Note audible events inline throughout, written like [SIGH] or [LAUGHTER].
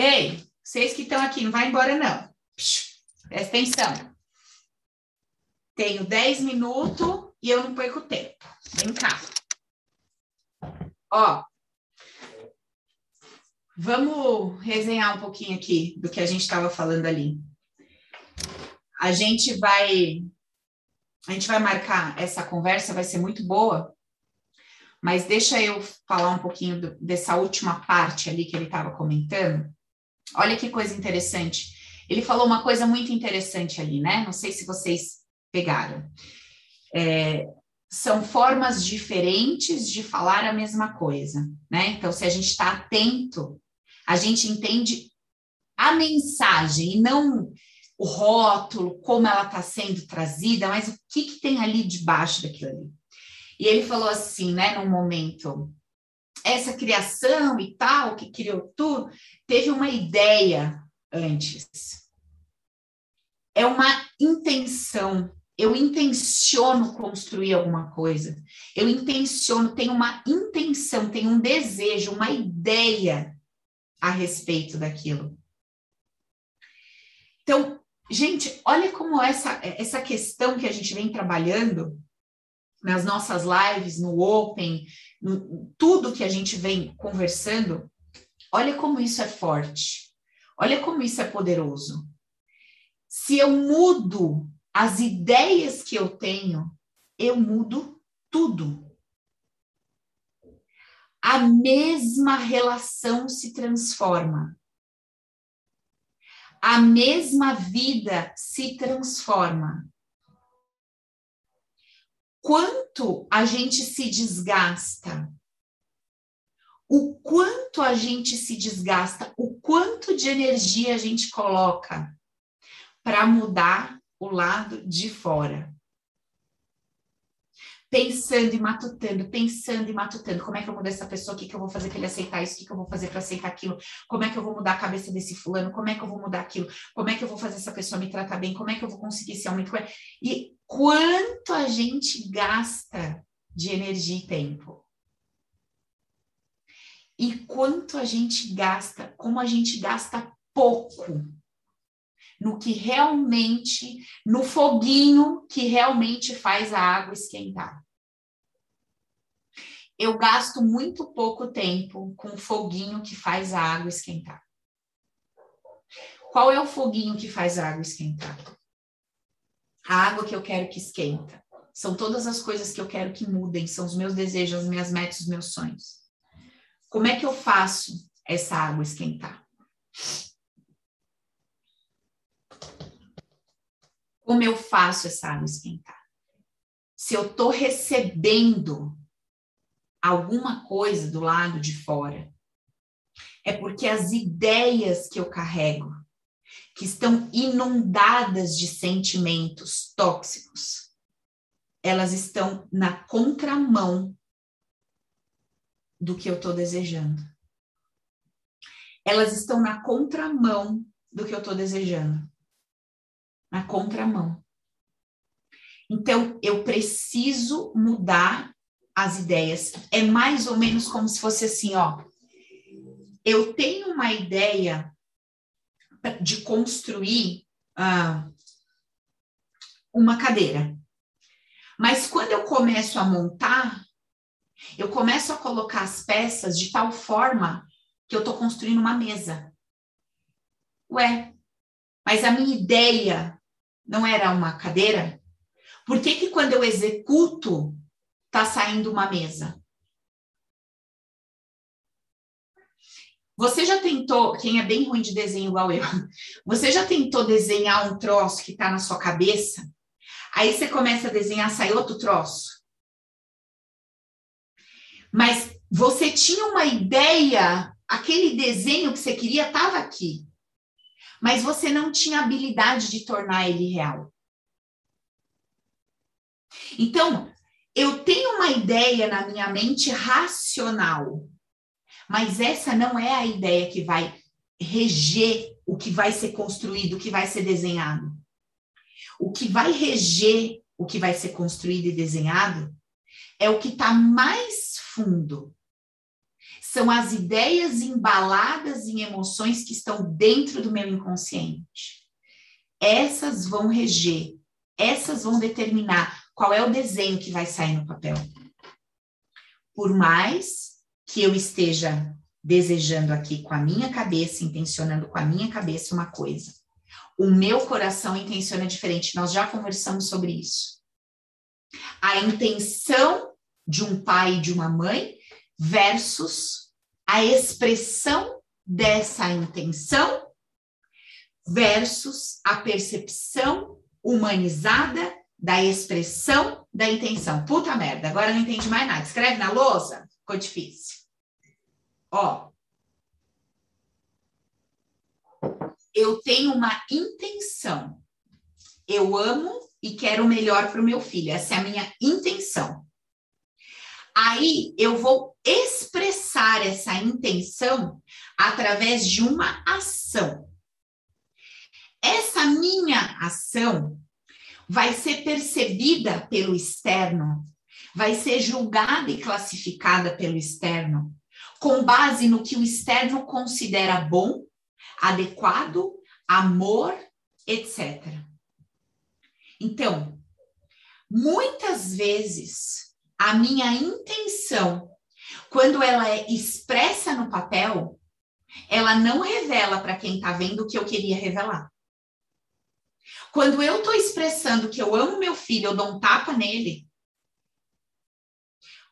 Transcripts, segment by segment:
Ei, vocês que estão aqui, não vai embora não. Presta atenção. Tenho 10 minutos e eu não perco tempo. Vem cá. Ó, vamos resenhar um pouquinho aqui do que a gente estava falando ali. A gente vai a gente vai marcar essa conversa, vai ser muito boa, mas deixa eu falar um pouquinho do, dessa última parte ali que ele estava comentando. Olha que coisa interessante. Ele falou uma coisa muito interessante ali, né? Não sei se vocês pegaram. É, são formas diferentes de falar a mesma coisa, né? Então, se a gente está atento, a gente entende a mensagem e não o rótulo, como ela está sendo trazida, mas o que, que tem ali debaixo daquilo ali. E ele falou assim, né, num momento, essa criação e tal, que criou tudo, teve uma ideia antes. É uma intenção. Eu intenciono construir alguma coisa. Eu intenciono, tenho uma intenção, tenho um desejo, uma ideia a respeito daquilo. Então, gente, olha como essa, essa questão que a gente vem trabalhando nas nossas lives, no Open, no, tudo que a gente vem conversando, olha como isso é forte, olha como isso é poderoso. Se eu mudo as ideias que eu tenho, eu mudo tudo. A mesma relação se transforma. A mesma vida se transforma quanto a gente se desgasta, o quanto a gente se desgasta, o quanto de energia a gente coloca para mudar o lado de fora pensando e matutando, pensando e matutando. Como é que eu mudo essa pessoa? O que, que eu vou fazer para ele aceitar isso? O que, que eu vou fazer para aceitar aquilo? Como é que eu vou mudar a cabeça desse fulano? Como é que eu vou mudar aquilo? Como é que eu vou fazer essa pessoa me tratar bem? Como é que eu vou conseguir esse aumento? E quanto a gente gasta de energia e tempo? E quanto a gente gasta, como a gente gasta pouco no que realmente, no foguinho que realmente faz a água esquentar. Eu gasto muito pouco tempo com o foguinho que faz a água esquentar. Qual é o foguinho que faz a água esquentar? A água que eu quero que esquenta. São todas as coisas que eu quero que mudem, são os meus desejos, as minhas metas, os meus sonhos. Como é que eu faço essa água esquentar? Como eu faço essa água esquentar? Se eu estou recebendo alguma coisa do lado de fora, é porque as ideias que eu carrego, que estão inundadas de sentimentos tóxicos, elas estão na contramão do que eu estou desejando. Elas estão na contramão do que eu estou desejando na contramão. Então, eu preciso mudar as ideias. É mais ou menos como se fosse assim, ó. Eu tenho uma ideia de construir ah, uma cadeira. Mas quando eu começo a montar, eu começo a colocar as peças de tal forma que eu estou construindo uma mesa. Ué, mas a minha ideia não era uma cadeira? Por que, que quando eu executo, está saindo uma mesa? Você já tentou, quem é bem ruim de desenho igual eu, [LAUGHS] você já tentou desenhar um troço que está na sua cabeça? Aí você começa a desenhar, sai outro troço. Mas você tinha uma ideia, aquele desenho que você queria estava aqui mas você não tinha habilidade de tornar ele real. Então, eu tenho uma ideia na minha mente racional, mas essa não é a ideia que vai reger o que vai ser construído, o que vai ser desenhado. O que vai reger o que vai ser construído e desenhado é o que está mais fundo. são as ideias embaladas em emoções que estão dentro do meu inconsciente. Essas vão reger, essas vão determinar qual é o desenho que vai sair no papel. Por mais que eu esteja desejando aqui com a minha cabeça, intencionando com a minha cabeça uma coisa, o meu coração intenciona diferente. Nós já conversamos sobre isso. A intenção de um pai e de uma mãe versus a expressão dessa intenção versus a percepção humanizada da expressão da intenção. Puta merda, agora não entendi mais nada. Escreve na lousa, ficou difícil. Ó. Eu tenho uma intenção. Eu amo e quero o melhor para o meu filho. Essa é a minha intenção. Aí eu vou expressar essa intenção através de uma ação. Essa minha ação vai ser percebida pelo externo, vai ser julgada e classificada pelo externo, com base no que o externo considera bom, adequado, amor, etc. Então, muitas vezes a minha intenção, quando ela é expressa no papel, ela não revela para quem está vendo o que eu queria revelar. Quando eu estou expressando que eu amo meu filho, eu dou um tapa nele,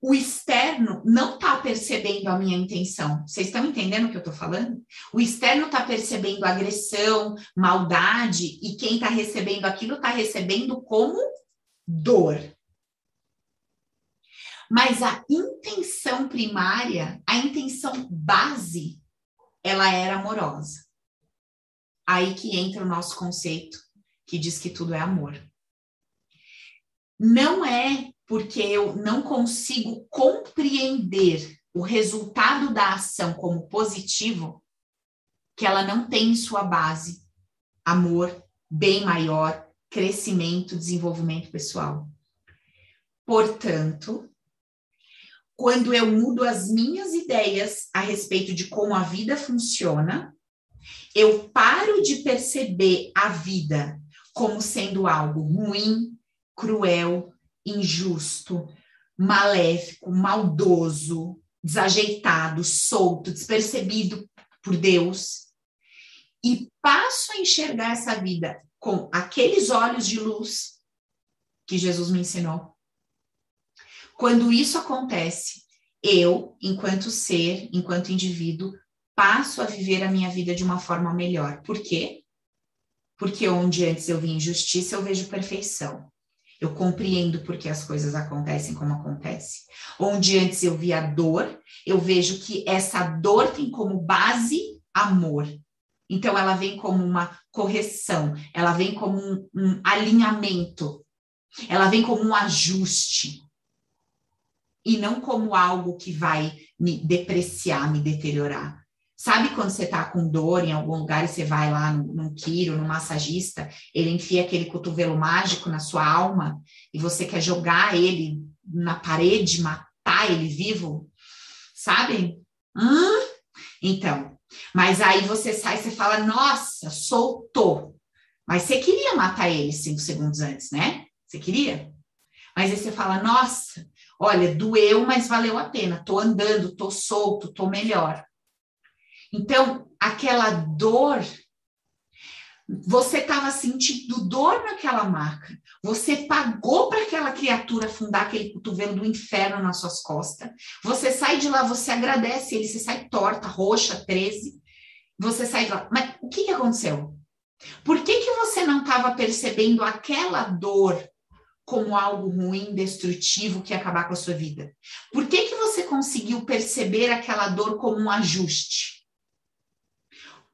o externo não está percebendo a minha intenção. Vocês estão entendendo o que eu estou falando? O externo está percebendo agressão, maldade, e quem está recebendo aquilo está recebendo como dor. Mas a intenção primária, a intenção base, ela era amorosa. Aí que entra o nosso conceito, que diz que tudo é amor. Não é porque eu não consigo compreender o resultado da ação como positivo que ela não tem em sua base amor, bem maior, crescimento, desenvolvimento pessoal. Portanto, quando eu mudo as minhas ideias a respeito de como a vida funciona, eu paro de perceber a vida como sendo algo ruim, cruel, injusto, maléfico, maldoso, desajeitado, solto, despercebido por Deus, e passo a enxergar essa vida com aqueles olhos de luz que Jesus me ensinou. Quando isso acontece, eu, enquanto ser, enquanto indivíduo, passo a viver a minha vida de uma forma melhor. Por quê? Porque onde antes eu vi injustiça, eu vejo perfeição. Eu compreendo porque as coisas acontecem como acontecem. Onde antes eu via dor, eu vejo que essa dor tem como base amor. Então, ela vem como uma correção, ela vem como um, um alinhamento, ela vem como um ajuste e não como algo que vai me depreciar, me deteriorar. Sabe quando você está com dor em algum lugar e você vai lá num, num quiro, num massagista, ele enfia aquele cotovelo mágico na sua alma e você quer jogar ele na parede, matar ele vivo? Sabe? Hum? Então, mas aí você sai e você fala, nossa, soltou. Mas você queria matar ele cinco segundos antes, né? Você queria? Mas aí você fala, nossa, Olha, doeu, mas valeu a pena. Tô andando, tô solto, tô melhor. Então, aquela dor, você estava sentindo dor naquela maca. Você pagou para aquela criatura afundar aquele cotovelo do inferno nas suas costas. Você sai de lá, você agradece ele, você sai torta, roxa, 13. Você sai de lá. Mas o que, que aconteceu? Por que, que você não estava percebendo aquela dor como algo ruim, destrutivo que ia acabar com a sua vida? Por que, que você conseguiu perceber aquela dor como um ajuste?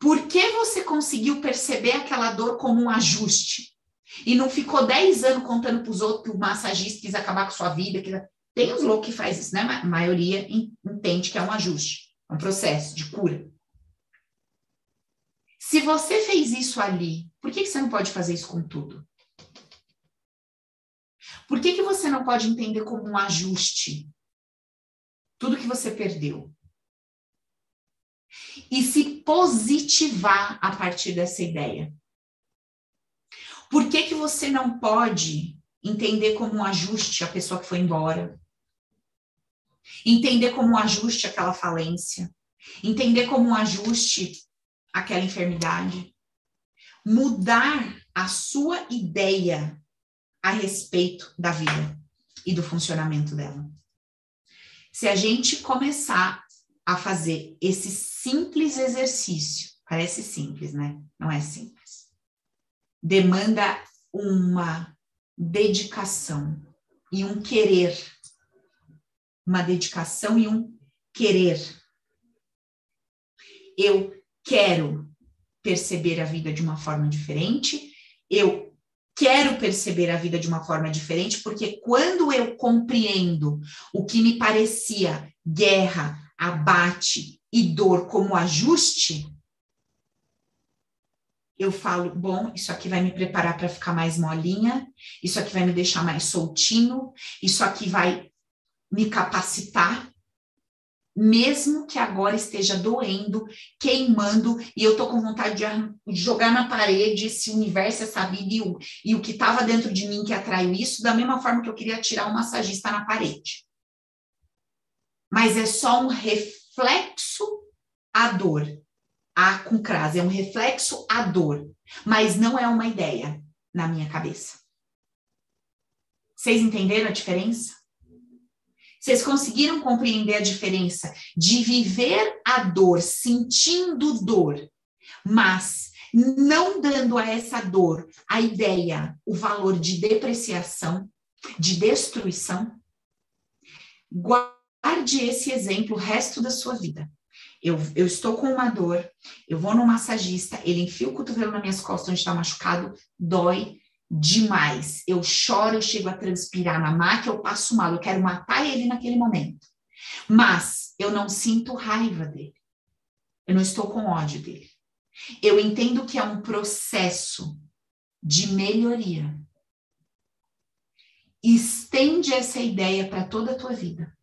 Por que você conseguiu perceber aquela dor como um ajuste? E não ficou 10 anos contando para os outros que o massagista quis acabar com sua vida. Que... Tem uns loucos que faz isso, né? A maioria entende que é um ajuste, é um processo de cura. Se você fez isso ali, por que, que você não pode fazer isso com tudo? Por que, que você não pode entender como um ajuste tudo que você perdeu? E se positivar a partir dessa ideia. Por que, que você não pode entender como um ajuste a pessoa que foi embora? Entender como um ajuste aquela falência? Entender como um ajuste aquela enfermidade? Mudar a sua ideia a respeito da vida e do funcionamento dela. Se a gente começar a fazer esse simples exercício, parece simples, né? Não é simples. Demanda uma dedicação e um querer. Uma dedicação e um querer. Eu quero perceber a vida de uma forma diferente, eu quero perceber a vida de uma forma diferente, porque quando eu compreendo o que me parecia guerra, abate e dor como ajuste, eu falo, bom, isso aqui vai me preparar para ficar mais molinha, isso aqui vai me deixar mais soltinho, isso aqui vai me capacitar mesmo que agora esteja doendo, queimando, e eu tô com vontade de jogar na parede esse universo, essa vida e o, e o que estava dentro de mim que atraiu isso, da mesma forma que eu queria tirar um massagista na parede. Mas é só um reflexo à dor. A com crase, é um reflexo à dor, mas não é uma ideia na minha cabeça. Vocês entenderam a diferença? Vocês conseguiram compreender a diferença de viver a dor, sentindo dor, mas não dando a essa dor a ideia, o valor de depreciação, de destruição? Guarde esse exemplo o resto da sua vida. Eu, eu, estou com uma dor, eu vou no massagista, ele enfia o cotovelo nas minhas costas onde está machucado, dói, demais. Eu choro, eu chego a transpirar na maca, eu passo mal, eu quero matar ele naquele momento. Mas eu não sinto raiva dele. Eu não estou com ódio dele. Eu entendo que é um processo de melhoria. Estende essa ideia para toda a tua vida.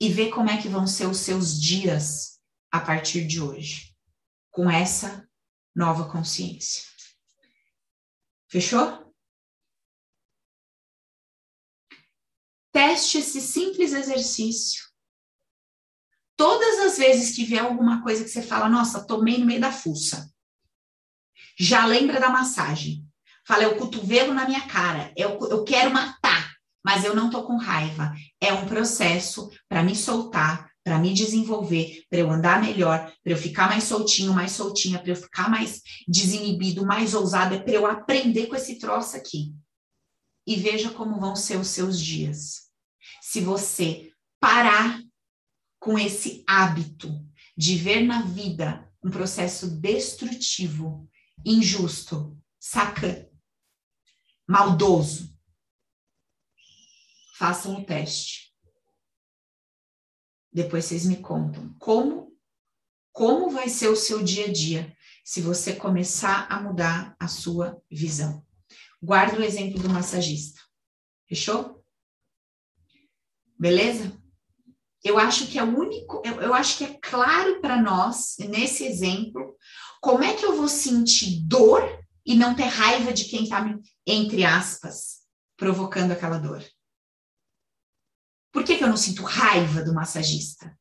E vê como é que vão ser os seus dias a partir de hoje, com essa nova consciência. Fechou? Teste esse simples exercício. Todas as vezes que vier alguma coisa que você fala, nossa, tomei no meio da fuça. Já lembra da massagem. Fala, é o cotovelo na minha cara. Eu, eu quero matar, mas eu não tô com raiva. É um processo para me soltar, para me desenvolver, para eu andar melhor, para eu ficar mais soltinho, mais soltinha, para eu ficar mais desinibido, mais ousado, é para eu aprender com esse troço aqui. E veja como vão ser os seus dias. Se você parar com esse hábito de ver na vida um processo destrutivo, injusto, saca, maldoso, façam o teste depois vocês me contam como como vai ser o seu dia a dia se você começar a mudar a sua visão. Guarda o exemplo do massagista. Fechou? Beleza? Eu acho que é único, eu, eu acho que é claro para nós, nesse exemplo, como é que eu vou sentir dor e não ter raiva de quem está, entre aspas, provocando aquela dor. Por que, que eu não sinto raiva do massagista?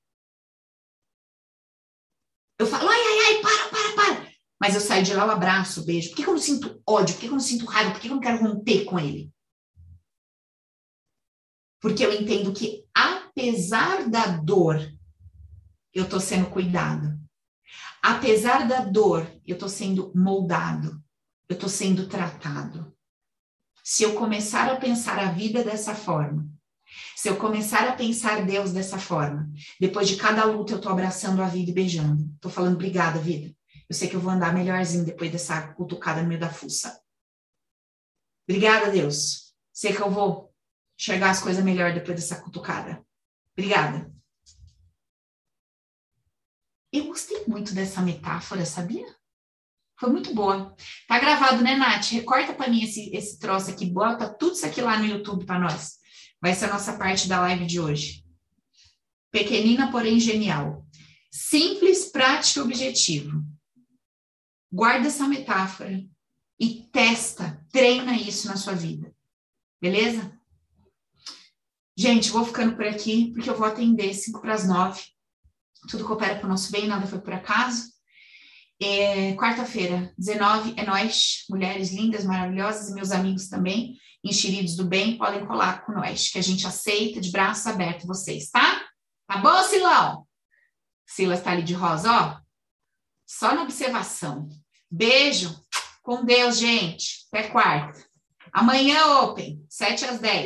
Eu falo, ai, ai, ai, para, para, para. Mas eu saio de lá, eu abraço, beijo. Por que, que eu não sinto ódio? Por que, que eu não sinto raiva? Por que, que eu não quero romper com ele? Porque eu entendo que, apesar da dor, eu estou sendo cuidado. Apesar da dor, eu estou sendo moldado. Eu estou sendo tratado. Se eu começar a pensar a vida dessa forma, se eu começar a pensar Deus dessa forma, depois de cada luta eu tô abraçando a vida e beijando. Tô falando, obrigada, vida. Eu sei que eu vou andar melhorzinho depois dessa cutucada no meio da fuça. Obrigada, Deus. Sei que eu vou enxergar as coisas melhor depois dessa cutucada. Obrigada. Eu gostei muito dessa metáfora, sabia? Foi muito boa. Tá gravado, né, Nath? Recorta para mim esse, esse troço aqui, bota tudo isso aqui lá no YouTube para nós. Vai ser a nossa parte da live de hoje. Pequenina, porém genial. Simples, prático e objetivo. Guarda essa metáfora e testa, treina isso na sua vida. Beleza? Gente, vou ficando por aqui, porque eu vou atender 5 para as 9. Tudo coopera para o nosso bem, nada foi por acaso. É, Quarta-feira, 19, é nós, mulheres lindas, maravilhosas, e meus amigos também, enxeridos do bem, podem colar com nós, que a gente aceita de braços abertos vocês, tá? Tá bom, Silão? Silas está ali de rosa, ó. Só na observação. Beijo. Com Deus, gente. Até quarta. Amanhã, Open, 7 às 10.